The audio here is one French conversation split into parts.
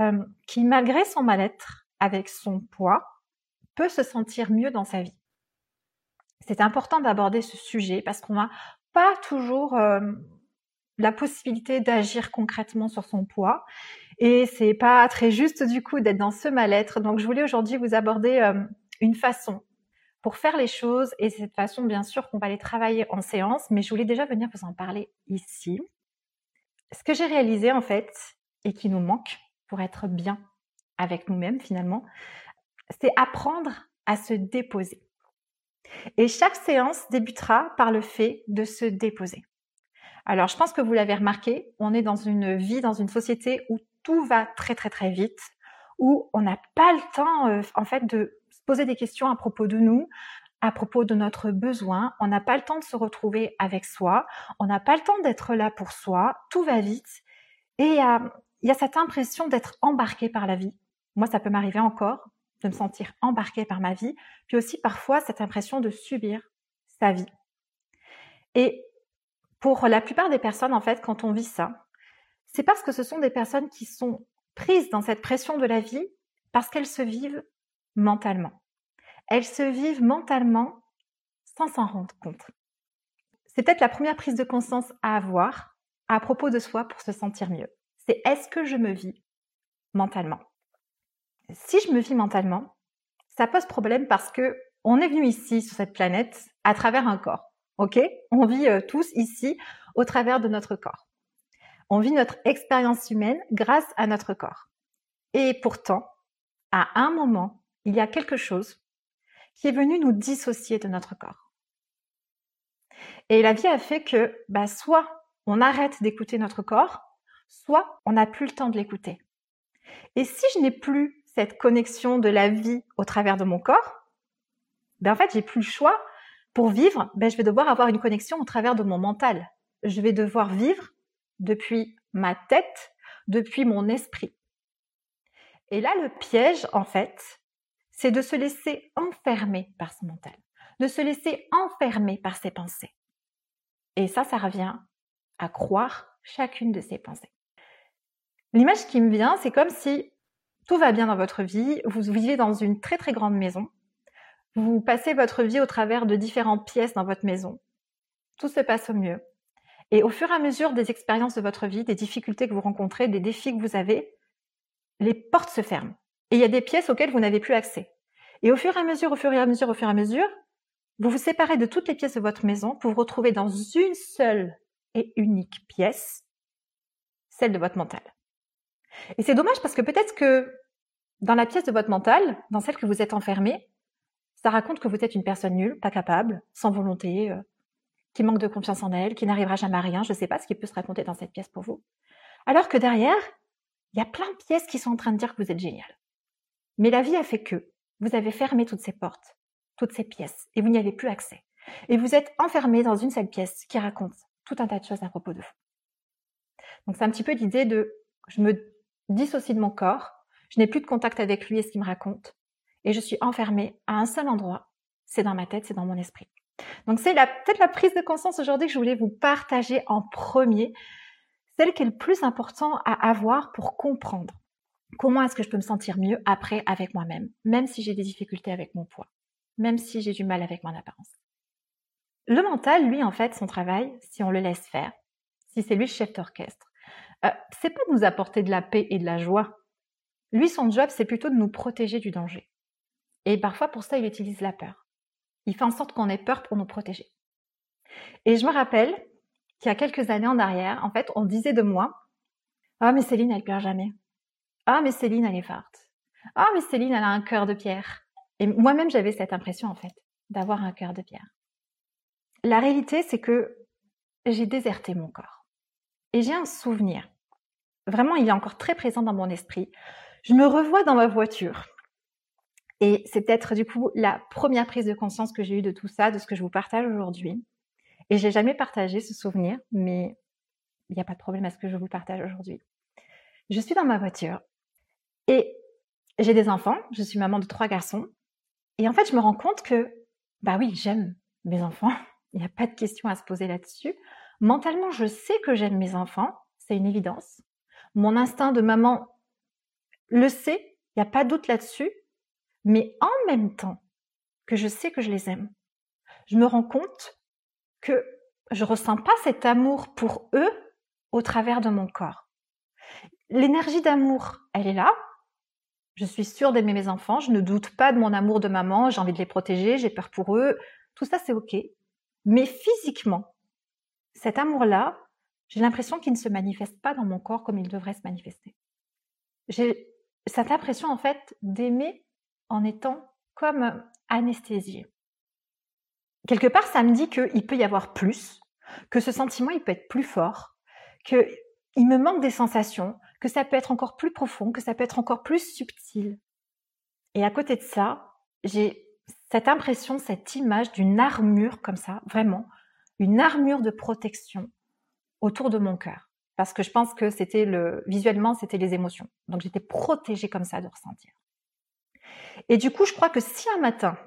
euh, qui, malgré son mal-être avec son poids, peut se sentir mieux dans sa vie. C'est important d'aborder ce sujet parce qu'on n'a pas toujours euh, la possibilité d'agir concrètement sur son poids et c'est pas très juste du coup d'être dans ce mal-être. Donc je voulais aujourd'hui vous aborder euh, une façon pour faire les choses et cette façon bien sûr qu'on va les travailler en séance, mais je voulais déjà venir vous en parler ici. Ce que j'ai réalisé en fait et qui nous manque, pour être bien avec nous-mêmes finalement, c'est apprendre à se déposer. Et chaque séance débutera par le fait de se déposer. Alors, je pense que vous l'avez remarqué, on est dans une vie, dans une société où tout va très très très vite, où on n'a pas le temps euh, en fait de se poser des questions à propos de nous, à propos de notre besoin. On n'a pas le temps de se retrouver avec soi, on n'a pas le temps d'être là pour soi, tout va vite. Et euh, il y a cette impression d'être embarqué par la vie. Moi, ça peut m'arriver encore de me sentir embarqué par ma vie, puis aussi parfois cette impression de subir sa vie. Et pour la plupart des personnes, en fait, quand on vit ça, c'est parce que ce sont des personnes qui sont prises dans cette pression de la vie parce qu'elles se vivent mentalement. Elles se vivent mentalement sans s'en rendre compte. C'est peut-être la première prise de conscience à avoir à propos de soi pour se sentir mieux est-ce que je me vis mentalement? Si je me vis mentalement, ça pose problème parce que on est venu ici sur cette planète à travers un corps. On vit euh, tous ici au travers de notre corps. On vit notre expérience humaine grâce à notre corps. Et pourtant, à un moment, il y a quelque chose qui est venu nous dissocier de notre corps. Et la vie a fait que, bah, soit on arrête d'écouter notre corps, soit on n'a plus le temps de l'écouter. Et si je n'ai plus cette connexion de la vie au travers de mon corps, ben en fait, j'ai plus le choix. Pour vivre, ben je vais devoir avoir une connexion au travers de mon mental. Je vais devoir vivre depuis ma tête, depuis mon esprit. Et là, le piège, en fait, c'est de se laisser enfermer par ce mental, de se laisser enfermer par ses pensées. Et ça, ça revient à croire chacune de ses pensées. L'image qui me vient, c'est comme si tout va bien dans votre vie, vous vivez dans une très très grande maison, vous passez votre vie au travers de différentes pièces dans votre maison, tout se passe au mieux. Et au fur et à mesure des expériences de votre vie, des difficultés que vous rencontrez, des défis que vous avez, les portes se ferment. Et il y a des pièces auxquelles vous n'avez plus accès. Et au fur et à mesure, au fur et à mesure, au fur et à mesure, vous vous séparez de toutes les pièces de votre maison pour vous retrouver dans une seule et unique pièce, celle de votre mental. Et c'est dommage parce que peut-être que dans la pièce de votre mental, dans celle que vous êtes enfermé, ça raconte que vous êtes une personne nulle, pas capable, sans volonté, euh, qui manque de confiance en elle, qui n'arrivera jamais à rien. Je ne sais pas ce qui peut se raconter dans cette pièce pour vous. Alors que derrière, il y a plein de pièces qui sont en train de dire que vous êtes génial. Mais la vie a fait que vous avez fermé toutes ces portes, toutes ces pièces, et vous n'y avez plus accès. Et vous êtes enfermé dans une seule pièce qui raconte tout un tas de choses à propos de vous. Donc c'est un petit peu l'idée de je me dissocie de mon corps, je n'ai plus de contact avec lui et ce qu'il me raconte, et je suis enfermée à un seul endroit, c'est dans ma tête, c'est dans mon esprit. Donc c'est peut-être la prise de conscience aujourd'hui que je voulais vous partager en premier, celle qui est le plus important à avoir pour comprendre. Comment est-ce que je peux me sentir mieux après avec moi-même, même si j'ai des difficultés avec mon poids, même si j'ai du mal avec mon apparence. Le mental, lui, en fait, son travail, si on le laisse faire, si c'est lui le chef d'orchestre, euh, c'est pas de nous apporter de la paix et de la joie. Lui, son job, c'est plutôt de nous protéger du danger. Et parfois, pour ça, il utilise la peur. Il fait en sorte qu'on ait peur pour nous protéger. Et je me rappelle qu'il y a quelques années en arrière, en fait, on disait de moi, ah, mais Céline, elle pleure jamais. Ah, mais Céline, elle est forte. Ah, mais Céline, elle a un cœur de pierre. Et moi-même, j'avais cette impression, en fait, d'avoir un cœur de pierre. La réalité, c'est que j'ai déserté mon corps. Et j'ai un souvenir. Vraiment, il est encore très présent dans mon esprit. Je me revois dans ma voiture. Et c'est peut-être du coup la première prise de conscience que j'ai eue de tout ça, de ce que je vous partage aujourd'hui. Et j'ai jamais partagé ce souvenir, mais il n'y a pas de problème à ce que je vous partage aujourd'hui. Je suis dans ma voiture et j'ai des enfants. Je suis maman de trois garçons. Et en fait, je me rends compte que, bah oui, j'aime mes enfants. Il n'y a pas de question à se poser là-dessus. Mentalement, je sais que j'aime mes enfants. C'est une évidence. Mon instinct de maman le sait. Il n'y a pas de doute là-dessus. Mais en même temps que je sais que je les aime, je me rends compte que je ressens pas cet amour pour eux au travers de mon corps. L'énergie d'amour, elle est là. Je suis sûre d'aimer mes enfants, je ne doute pas de mon amour de maman, j'ai envie de les protéger, j'ai peur pour eux, tout ça c'est ok. Mais physiquement, cet amour-là, j'ai l'impression qu'il ne se manifeste pas dans mon corps comme il devrait se manifester. J'ai cette impression en fait d'aimer en étant comme anesthésié. Quelque part, ça me dit qu'il peut y avoir plus, que ce sentiment, il peut être plus fort, qu'il me manque des sensations, que ça peut être encore plus profond, que ça peut être encore plus subtil. Et à côté de ça, j'ai cette impression, cette image d'une armure comme ça, vraiment, une armure de protection autour de mon cœur. Parce que je pense que c'était le, visuellement, c'était les émotions. Donc j'étais protégée comme ça de ressentir. Et du coup, je crois que si un matin,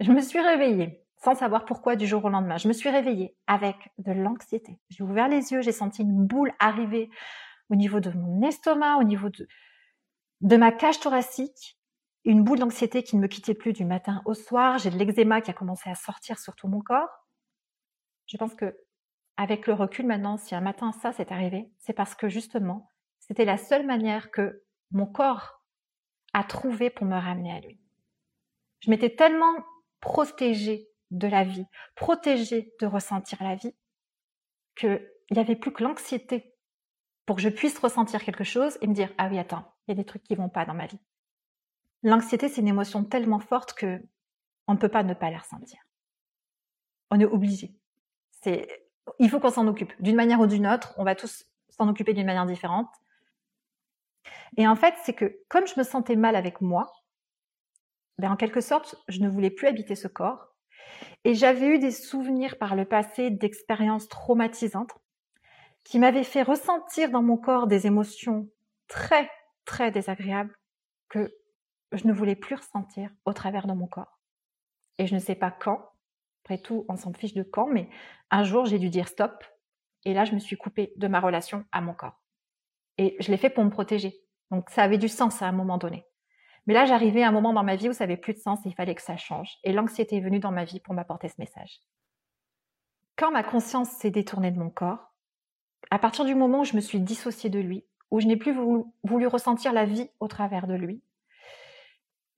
je me suis réveillée sans savoir pourquoi du jour au lendemain, je me suis réveillée avec de l'anxiété. J'ai ouvert les yeux, j'ai senti une boule arriver au niveau de mon estomac, au niveau de, de ma cage thoracique, une boule d'anxiété qui ne me quittait plus du matin au soir. J'ai de l'eczéma qui a commencé à sortir sur tout mon corps. Je pense que avec le recul maintenant, si un matin ça s'est arrivé, c'est parce que justement, c'était la seule manière que mon corps à trouver pour me ramener à lui. Je m'étais tellement protégée de la vie, protégée de ressentir la vie, qu'il n'y avait plus que l'anxiété pour que je puisse ressentir quelque chose et me dire ah oui attends, il y a des trucs qui vont pas dans ma vie. L'anxiété c'est une émotion tellement forte que on ne peut pas ne pas la ressentir. On est obligé. Il faut qu'on s'en occupe d'une manière ou d'une autre. On va tous s'en occuper d'une manière différente. Et en fait, c'est que comme je me sentais mal avec moi, ben en quelque sorte, je ne voulais plus habiter ce corps. Et j'avais eu des souvenirs par le passé d'expériences traumatisantes qui m'avaient fait ressentir dans mon corps des émotions très, très désagréables que je ne voulais plus ressentir au travers de mon corps. Et je ne sais pas quand, après tout, on s'en fiche de quand, mais un jour, j'ai dû dire stop. Et là, je me suis coupée de ma relation à mon corps. Et je l'ai fait pour me protéger. Donc ça avait du sens à un moment donné. Mais là, j'arrivais à un moment dans ma vie où ça avait plus de sens et il fallait que ça change. Et l'anxiété est venue dans ma vie pour m'apporter ce message. Quand ma conscience s'est détournée de mon corps, à partir du moment où je me suis dissociée de lui, où je n'ai plus voulu, ressentir la vie au travers de lui,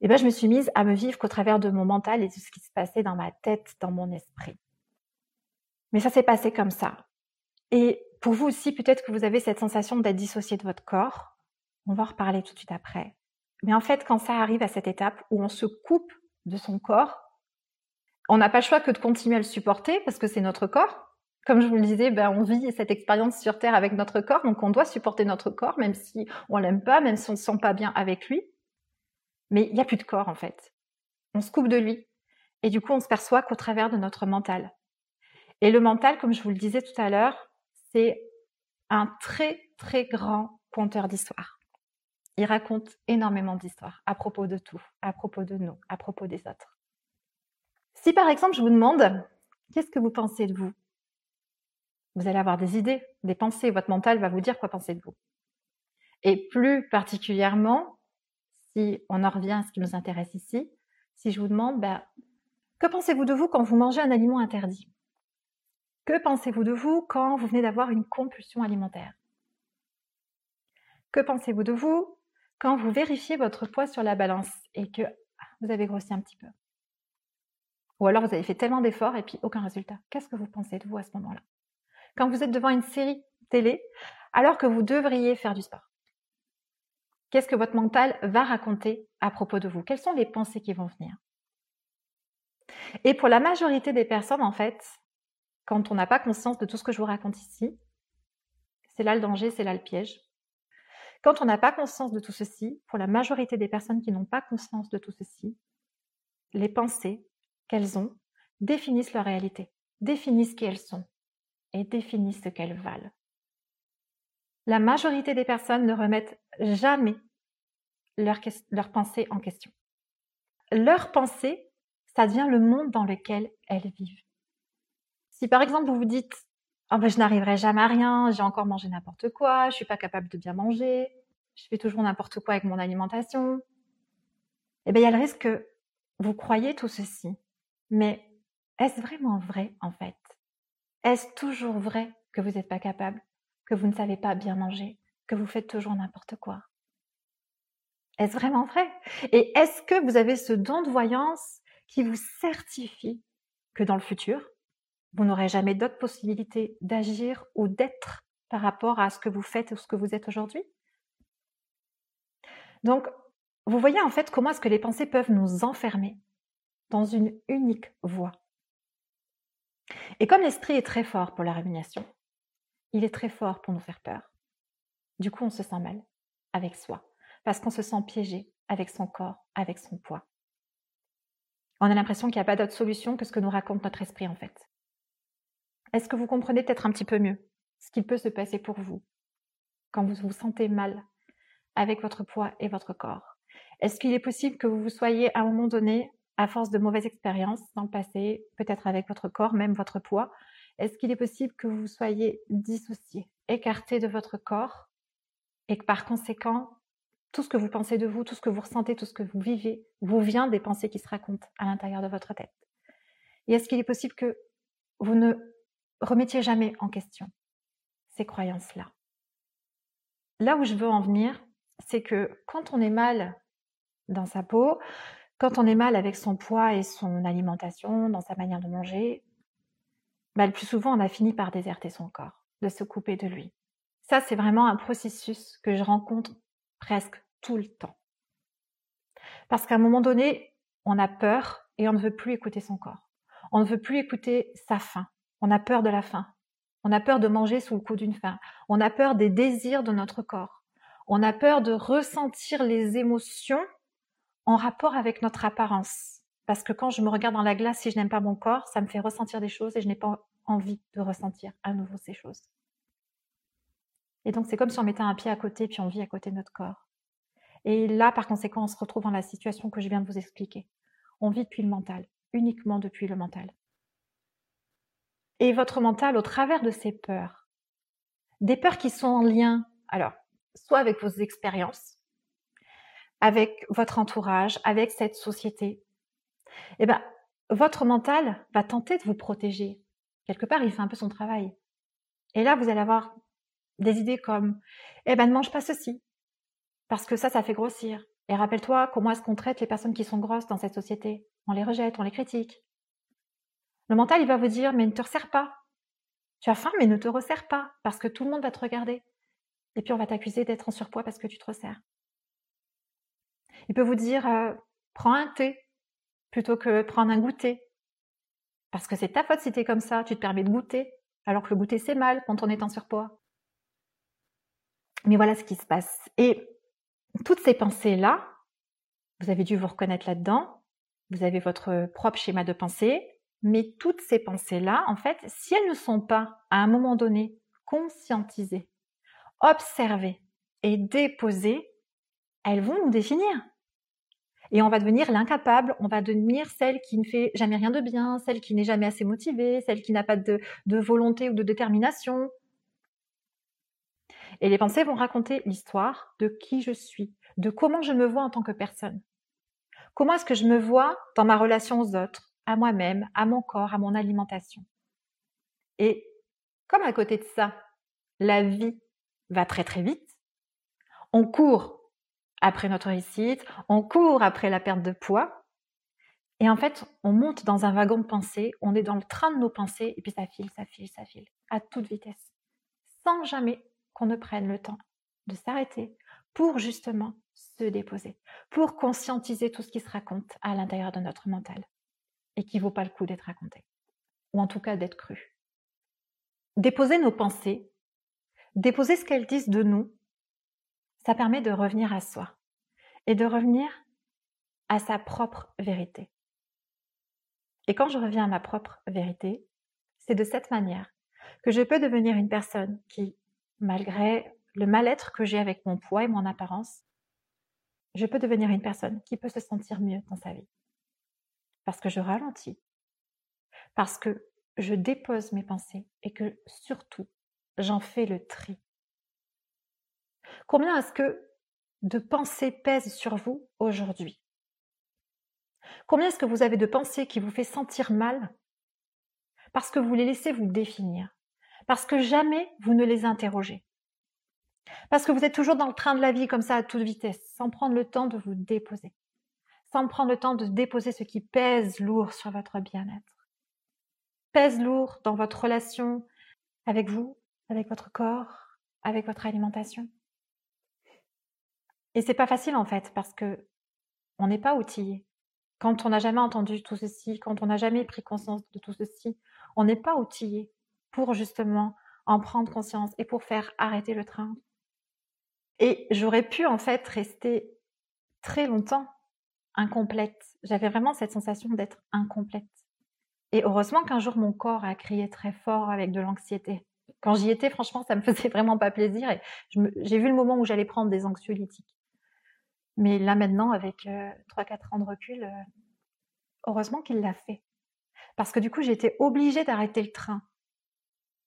eh ben, je me suis mise à me vivre qu'au travers de mon mental et de ce qui se passait dans ma tête, dans mon esprit. Mais ça s'est passé comme ça. Et pour vous aussi, peut-être que vous avez cette sensation d'être dissocié de votre corps. On va en reparler tout de suite après. Mais en fait, quand ça arrive à cette étape où on se coupe de son corps, on n'a pas le choix que de continuer à le supporter parce que c'est notre corps. Comme je vous le disais, ben, on vit cette expérience sur Terre avec notre corps, donc on doit supporter notre corps, même si on l'aime pas, même si on ne se sent pas bien avec lui. Mais il n'y a plus de corps en fait. On se coupe de lui. Et du coup, on se perçoit qu'au travers de notre mental. Et le mental, comme je vous le disais tout à l'heure, c'est un très très grand conteur d'histoire. Il raconte énormément d'histoires à propos de tout, à propos de nous, à propos des autres. Si par exemple je vous demande qu'est-ce que vous pensez de vous, vous allez avoir des idées, des pensées, votre mental va vous dire quoi penser de vous. Et plus particulièrement, si on en revient à ce qui nous intéresse ici, si je vous demande, ben, que pensez-vous de vous quand vous mangez un aliment interdit? Que pensez-vous de vous quand vous venez d'avoir une compulsion alimentaire? Que pensez-vous de vous quand vous vérifiez votre poids sur la balance et que vous avez grossi un petit peu? Ou alors vous avez fait tellement d'efforts et puis aucun résultat. Qu'est-ce que vous pensez de vous à ce moment-là? Quand vous êtes devant une série télé, alors que vous devriez faire du sport. Qu'est-ce que votre mental va raconter à propos de vous? Quelles sont les pensées qui vont venir? Et pour la majorité des personnes, en fait, quand on n'a pas conscience de tout ce que je vous raconte ici, c'est là le danger, c'est là le piège. Quand on n'a pas conscience de tout ceci, pour la majorité des personnes qui n'ont pas conscience de tout ceci, les pensées qu'elles ont définissent leur réalité, définissent qui elles sont et définissent ce qu'elles valent. La majorité des personnes ne remettent jamais leurs leur pensée en question. Leur pensée, ça devient le monde dans lequel elles vivent. Si par exemple vous vous dites oh je n'arriverai jamais à rien, j'ai encore mangé n'importe quoi, je suis pas capable de bien manger, je fais toujours n'importe quoi avec mon alimentation. Eh bien, il y a le risque que vous croyez tout ceci. Mais est-ce vraiment vrai, en fait? Est-ce toujours vrai que vous n'êtes pas capable, que vous ne savez pas bien manger, que vous faites toujours n'importe quoi? Est-ce vraiment vrai? Et est-ce que vous avez ce don de voyance qui vous certifie que dans le futur, vous n'aurez jamais d'autres possibilités d'agir ou d'être par rapport à ce que vous faites ou ce que vous êtes aujourd'hui? Donc, vous voyez en fait comment est-ce que les pensées peuvent nous enfermer dans une unique voie. Et comme l'esprit est très fort pour la rumination, il est très fort pour nous faire peur. Du coup, on se sent mal avec soi, parce qu'on se sent piégé avec son corps, avec son poids. On a l'impression qu'il n'y a pas d'autre solution que ce que nous raconte notre esprit en fait. Est-ce que vous comprenez peut-être un petit peu mieux ce qui peut se passer pour vous quand vous vous sentez mal avec votre poids et votre corps? Est-ce qu'il est possible que vous vous soyez à un moment donné, à force de mauvaises expériences dans le passé, peut-être avec votre corps, même votre poids, est-ce qu'il est possible que vous soyez dissocié, écarté de votre corps et que par conséquent, tout ce que vous pensez de vous, tout ce que vous ressentez, tout ce que vous vivez, vous vient des pensées qui se racontent à l'intérieur de votre tête? Et est-ce qu'il est possible que vous ne remettiez jamais en question ces croyances-là? Là où je veux en venir, c'est que quand on est mal dans sa peau, quand on est mal avec son poids et son alimentation, dans sa manière de manger, bah, le plus souvent, on a fini par déserter son corps, de se couper de lui. Ça, c'est vraiment un processus que je rencontre presque tout le temps. Parce qu'à un moment donné, on a peur et on ne veut plus écouter son corps. On ne veut plus écouter sa faim. On a peur de la faim. On a peur de manger sous le coup d'une faim. On a peur des désirs de notre corps. On a peur de ressentir les émotions en rapport avec notre apparence. Parce que quand je me regarde dans la glace, si je n'aime pas mon corps, ça me fait ressentir des choses et je n'ai pas envie de ressentir à nouveau ces choses. Et donc c'est comme si on mettait un pied à côté puis on vit à côté de notre corps. Et là, par conséquent, on se retrouve dans la situation que je viens de vous expliquer. On vit depuis le mental, uniquement depuis le mental et votre mental au travers de ces peurs. Des peurs qui sont en lien, alors, soit avec vos expériences, avec votre entourage, avec cette société. Eh ben, votre mental va tenter de vous protéger. Quelque part, il fait un peu son travail. Et là, vous allez avoir des idées comme, eh ben, ne mange pas ceci. Parce que ça, ça fait grossir. Et rappelle-toi comment est-ce qu'on traite les personnes qui sont grosses dans cette société. On les rejette, on les critique. Le mental, il va vous dire, mais ne te resserre pas. Tu as faim, mais ne te resserre pas, parce que tout le monde va te regarder. Et puis on va t'accuser d'être en surpoids parce que tu te resserres. Il peut vous dire, euh, prends un thé plutôt que prendre un goûter. Parce que c'est ta faute si tu es comme ça, tu te permets de goûter, alors que le goûter c'est mal quand on est en surpoids. Mais voilà ce qui se passe. Et toutes ces pensées-là, vous avez dû vous reconnaître là-dedans, vous avez votre propre schéma de pensée, mais toutes ces pensées-là, en fait, si elles ne sont pas, à un moment donné, conscientisées, observées et déposées, elles vont nous définir. Et on va devenir l'incapable, on va devenir celle qui ne fait jamais rien de bien, celle qui n'est jamais assez motivée, celle qui n'a pas de, de volonté ou de détermination. Et les pensées vont raconter l'histoire de qui je suis, de comment je me vois en tant que personne. Comment est-ce que je me vois dans ma relation aux autres à moi-même, à mon corps, à mon alimentation? Et comme à côté de ça, la vie va très très vite, on court après notre réussite, on court après la perte de poids, Et en fait, on monte dans un wagon de pensée, on est dans le train de nos pensées, et puis ça file, ça file, ça file, à toute vitesse, sans jamais qu'on ne prenne le temps de s'arrêter pour justement se déposer, pour conscientiser tout ce qui se raconte à l'intérieur de notre mental et qui vaut pas le coup d'être raconté, ou en tout cas d'être cru. Déposer nos pensées, déposer ce qu'elles disent de nous, ça permet de revenir à soi et de revenir à sa propre vérité. Et quand je reviens à ma propre vérité, c'est de cette manière que je peux devenir une personne qui, malgré le mal-être que j'ai avec mon poids et mon apparence, je peux devenir une personne qui peut se sentir mieux dans sa vie. Parce que je ralentis, parce que je dépose mes pensées et que surtout, j'en fais le tri. Combien est-ce que de pensées pèsent sur vous aujourd'hui? Combien est-ce que vous avez de pensées qui vous fait sentir mal? Parce que vous les laissez vous définir, parce que jamais vous ne les interrogez. Parce que vous êtes toujours dans le train de la vie comme ça à toute vitesse, sans prendre le temps de vous déposer, sans prendre le temps de déposer ce qui pèse lourd sur votre bien-être, pèse lourd dans votre relation avec vous, avec votre corps, avec votre alimentation. Et c'est pas facile en fait parce que on n'est pas outillé. Quand on n'a jamais entendu tout ceci, quand on n'a jamais pris conscience de tout ceci, on n'est pas outillé pour justement en prendre conscience et pour faire arrêter le train, et j'aurais pu en fait rester très longtemps incomplète. J'avais vraiment cette sensation d'être incomplète. Et heureusement qu'un jour mon corps a crié très fort avec de l'anxiété. Quand j'y étais, franchement, ça me faisait vraiment pas plaisir et j'ai vu le moment où j'allais prendre des anxiolytiques. Mais là maintenant, avec euh, 3-4 ans de recul, euh, heureusement qu'il l'a fait. Parce que du coup, j'étais obligée d'arrêter le train.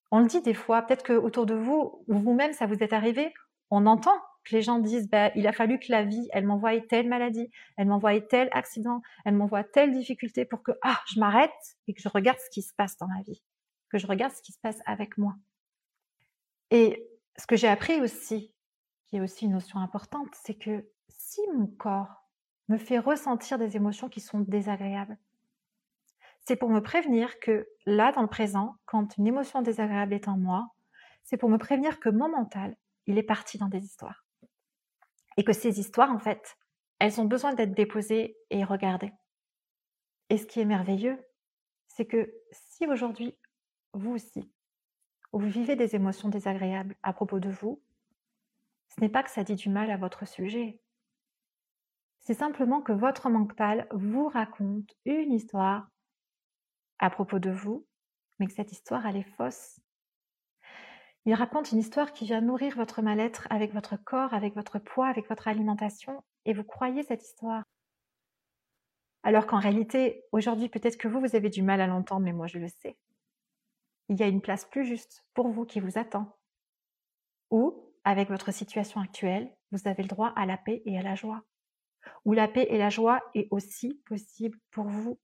On le dit des fois, peut-être que autour de vous, ou vous-même, ça vous est arrivé, on entend que les gens disent bah, il a fallu que la vie, elle m'envoie telle maladie, elle m'envoie tel accident, elle m'envoie telle difficulté pour que ah, je m'arrête et que je regarde ce qui se passe dans ma vie, que je regarde ce qui se passe avec moi. Et ce que j'ai appris aussi, qui est aussi une notion importante, c'est que si mon corps me fait ressentir des émotions qui sont désagréables, c'est pour me prévenir que là, dans le présent, quand une émotion désagréable est en moi, c'est pour me prévenir que mon mental, il est parti dans des histoires. Et que ces histoires, en fait, elles ont besoin d'être déposées et regardées. Et ce qui est merveilleux, c'est que si aujourd'hui, vous aussi, vous vivez des émotions désagréables à propos de vous, ce n'est pas que ça dit du mal à votre sujet. C'est simplement que votre mental vous raconte une histoire à propos de vous, mais que cette histoire, elle est fausse. Il raconte une histoire qui vient nourrir votre mal-être avec votre corps, avec votre poids, avec votre alimentation, et vous croyez cette histoire. Alors qu'en réalité, aujourd'hui, peut-être que vous, vous avez du mal à l'entendre, mais moi, je le sais. Il y a une place plus juste pour vous qui vous attend. Ou, avec votre situation actuelle, vous avez le droit à la paix et à la joie. Ou la paix et la joie est aussi possible pour vous.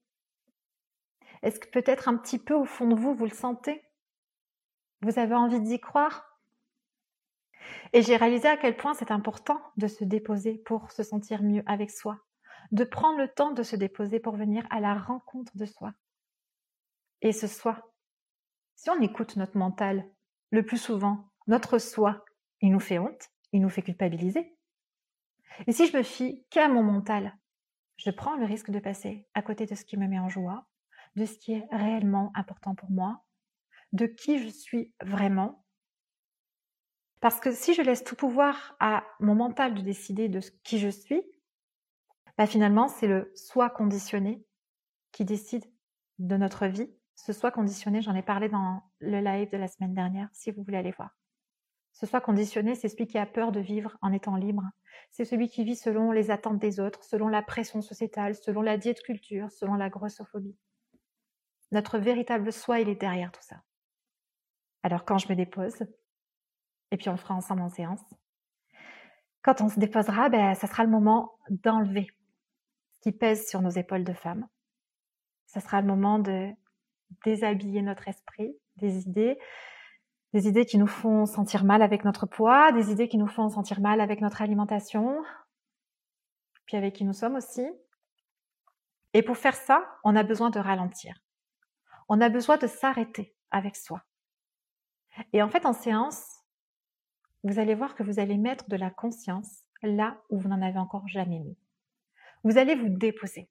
Est-ce que peut-être un petit peu au fond de vous, vous le sentez? Vous avez envie d'y croire? Et j'ai réalisé à quel point c'est important de se déposer pour se sentir mieux avec soi, de prendre le temps de se déposer pour venir à la rencontre de soi. Et ce soi, si on écoute notre mental, le plus souvent, notre soi, il nous fait honte, il nous fait culpabiliser. Et si je me fie qu'à mon mental, je prends le risque de passer à côté de ce qui me met en joie, de ce qui est réellement important pour moi, de qui je suis vraiment. Parce que si je laisse tout pouvoir à mon mental de décider de qui je suis, bah finalement, c'est le soi conditionné qui décide de notre vie. Ce soi conditionné, j'en ai parlé dans le live de la semaine dernière, si vous voulez aller voir. Ce soi conditionné, c'est celui qui a peur de vivre en étant libre. C'est celui qui vit selon les attentes des autres, selon la pression sociétale, selon la diète culture, selon la grossophobie. Notre véritable soi, il est derrière tout ça. Alors quand je me dépose, et puis on le fera ensemble en séance, quand on se déposera, ben, ça sera le moment d'enlever ce qui pèse sur nos épaules de femme. Ça sera le moment de déshabiller notre esprit des idées, des idées qui nous font sentir mal avec notre poids, des idées qui nous font sentir mal avec notre alimentation, puis avec qui nous sommes aussi. Et pour faire ça, on a besoin de ralentir. On a besoin de s'arrêter avec soi. Et en fait, en séance, vous allez voir que vous allez mettre de la conscience là où vous n'en avez encore jamais mis. Vous allez vous déposer.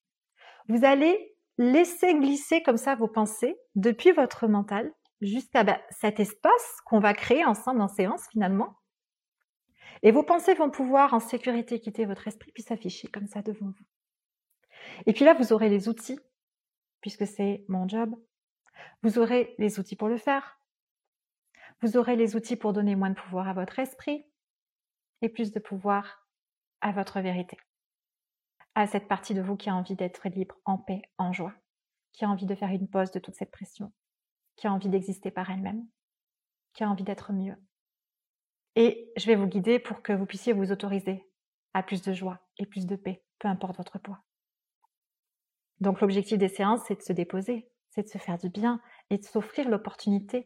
Vous allez laisser glisser comme ça vos pensées depuis votre mental jusqu'à bah, cet espace qu'on va créer ensemble en séance finalement. Et vos pensées vont pouvoir en sécurité quitter votre esprit puis s'afficher comme ça devant vous. Et puis là, vous aurez les outils, puisque c'est mon job. Vous aurez les outils pour le faire. Vous aurez les outils pour donner moins de pouvoir à votre esprit et plus de pouvoir à votre vérité. À cette partie de vous qui a envie d'être libre, en paix, en joie, qui a envie de faire une pause de toute cette pression, qui a envie d'exister par elle-même, qui a envie d'être mieux. Et je vais vous guider pour que vous puissiez vous autoriser à plus de joie et plus de paix, peu importe votre poids. Donc l'objectif des séances, c'est de se déposer, c'est de se faire du bien et de s'offrir l'opportunité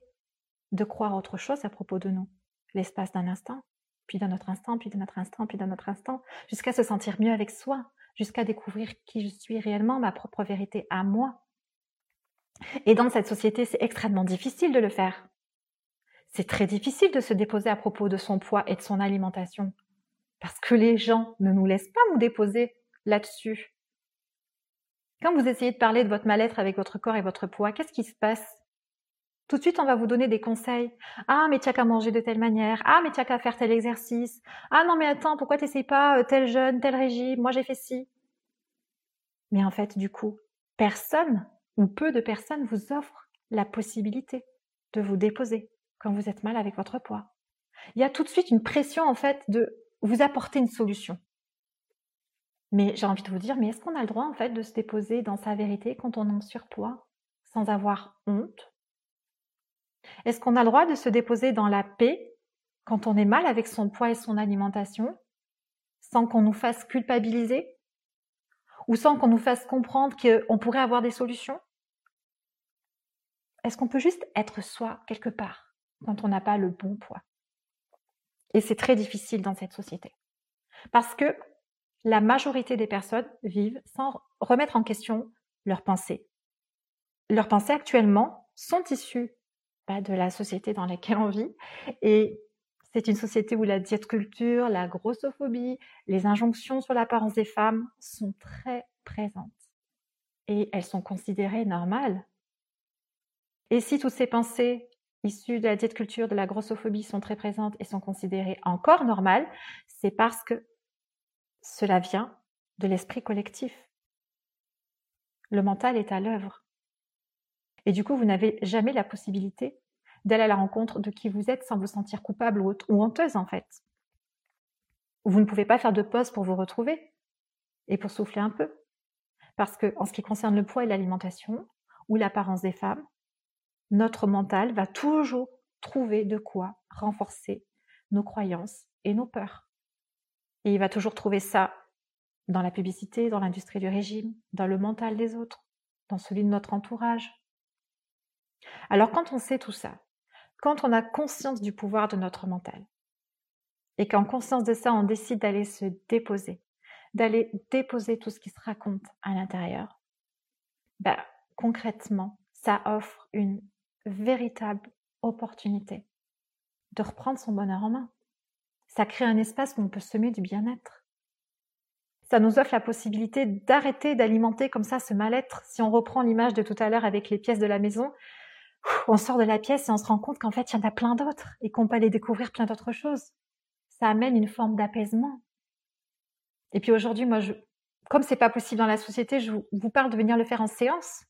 de croire autre chose à propos de nous. L'espace d'un instant, puis d'un autre instant, puis d'un autre instant, puis d'un autre instant, jusqu'à se sentir mieux avec soi, jusqu'à découvrir qui je suis réellement, ma propre vérité à moi. Et dans cette société, c'est extrêmement difficile de le faire. C'est très difficile de se déposer à propos de son poids et de son alimentation. Parce que les gens ne nous laissent pas nous déposer là-dessus. Quand vous essayez de parler de votre mal-être avec votre corps et votre poids, qu'est-ce qui se passe? Tout de suite, on va vous donner des conseils. Ah, mais tu as qu'à manger de telle manière. Ah, mais tu as qu'à faire tel exercice. Ah non, mais attends, pourquoi tu n'essayes pas euh, tel jeûne, tel régime? Moi, j'ai fait ci. Mais en fait, du coup, personne ou peu de personnes vous offrent la possibilité de vous déposer quand vous êtes mal avec votre poids. Il y a tout de suite une pression, en fait, de vous apporter une solution. Mais j'ai envie de vous dire, mais est-ce qu'on a le droit en fait de se déposer dans sa vérité quand on est en surpoids sans avoir honte? Est-ce qu'on a le droit de se déposer dans la paix quand on est mal avec son poids et son alimentation sans qu'on nous fasse culpabiliser? Ou sans qu'on nous fasse comprendre qu'on pourrait avoir des solutions? Est-ce qu'on peut juste être soi quelque part quand on n'a pas le bon poids? Et c'est très difficile dans cette société. Parce que la majorité des personnes vivent sans remettre en question leurs pensées. Leurs pensées actuellement sont issues bah, de la société dans laquelle on vit et c'est une société où la diète culture, la grossophobie, les injonctions sur l'apparence des femmes sont très présentes et elles sont considérées normales. Et si toutes ces pensées issues de la diète culture, de la grossophobie sont très présentes et sont considérées encore normales, c'est parce que cela vient de l'esprit collectif. Le mental est à l'œuvre. Et du coup, vous n'avez jamais la possibilité d'aller à la rencontre de qui vous êtes sans vous sentir coupable ou, honteuse en fait. Vous ne pouvez pas faire de pause pour vous retrouver et pour souffler un peu. Parce que en ce qui concerne le poids et l'alimentation ou l'apparence des femmes, notre mental va toujours trouver de quoi renforcer nos croyances et nos peurs. Et il va toujours trouver ça dans la publicité, dans l'industrie du régime, dans le mental des autres, dans celui de notre entourage. Alors quand on sait tout ça, quand on a conscience du pouvoir de notre mental, et qu'en conscience de ça, on décide d'aller se déposer, d'aller déposer tout ce qui se raconte à l'intérieur, bah, concrètement, ça offre une véritable opportunité de reprendre son bonheur en main. Ça crée un espace où on peut semer du bien-être. Ça nous offre la possibilité d'arrêter d'alimenter comme ça ce mal-être. Si on reprend l'image de tout à l'heure avec les pièces de la maison, on sort de la pièce et on se rend compte qu'en fait, il y en a plein d'autres et qu'on peut aller découvrir plein d'autres choses. Ça amène une forme d'apaisement. Et puis aujourd'hui, moi, je, comme c'est pas possible dans la société, je vous parle de venir le faire en séance,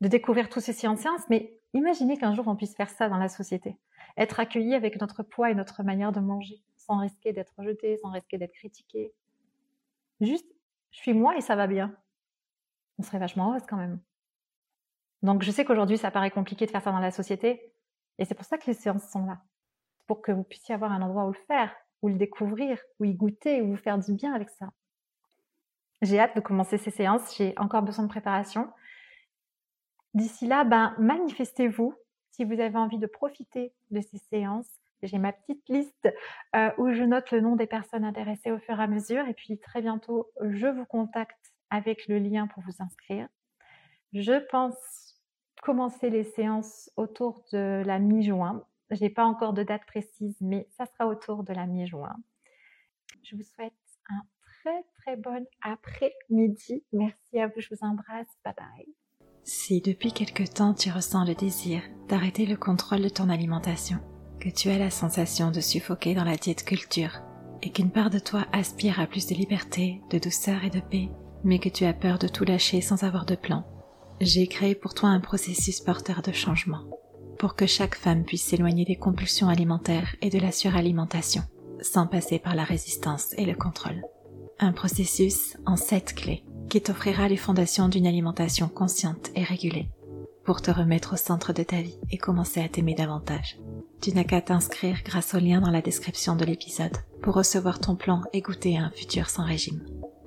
de découvrir tout ceci en séance, mais imaginez qu'un jour on puisse faire ça dans la société être accueilli avec notre poids et notre manière de manger, sans risquer d'être rejeté, sans risquer d'être critiqué. Juste, je suis moi et ça va bien. On serait vachement heureuse quand même. Donc je sais qu'aujourd'hui ça paraît compliqué de faire ça dans la société, et c'est pour ça que les séances sont là, pour que vous puissiez avoir un endroit où le faire, où le découvrir, où y goûter, où vous faire du bien avec ça. J'ai hâte de commencer ces séances, j'ai encore besoin de préparation. D'ici là, ben, manifestez-vous si vous avez envie de profiter de ces séances, j'ai ma petite liste euh, où je note le nom des personnes intéressées au fur et à mesure. Et puis très bientôt, je vous contacte avec le lien pour vous inscrire. Je pense commencer les séances autour de la mi-juin. Je n'ai pas encore de date précise, mais ça sera autour de la mi-juin. Je vous souhaite un très très bon après-midi. Merci à vous, je vous embrasse. Bye bye. Si depuis quelque temps tu ressens le désir d'arrêter le contrôle de ton alimentation, que tu as la sensation de suffoquer dans la diète culture, et qu'une part de toi aspire à plus de liberté, de douceur et de paix, mais que tu as peur de tout lâcher sans avoir de plan, j'ai créé pour toi un processus porteur de changement, pour que chaque femme puisse s'éloigner des compulsions alimentaires et de la suralimentation, sans passer par la résistance et le contrôle. Un processus en sept clés qui t'offrira les fondations d'une alimentation consciente et régulée, pour te remettre au centre de ta vie et commencer à t'aimer davantage. Tu n'as qu'à t'inscrire grâce au lien dans la description de l'épisode pour recevoir ton plan et goûter à un futur sans régime.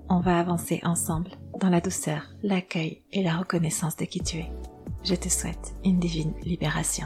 On va avancer ensemble dans la douceur, l'accueil et la reconnaissance de qui tu es. Je te souhaite une divine libération.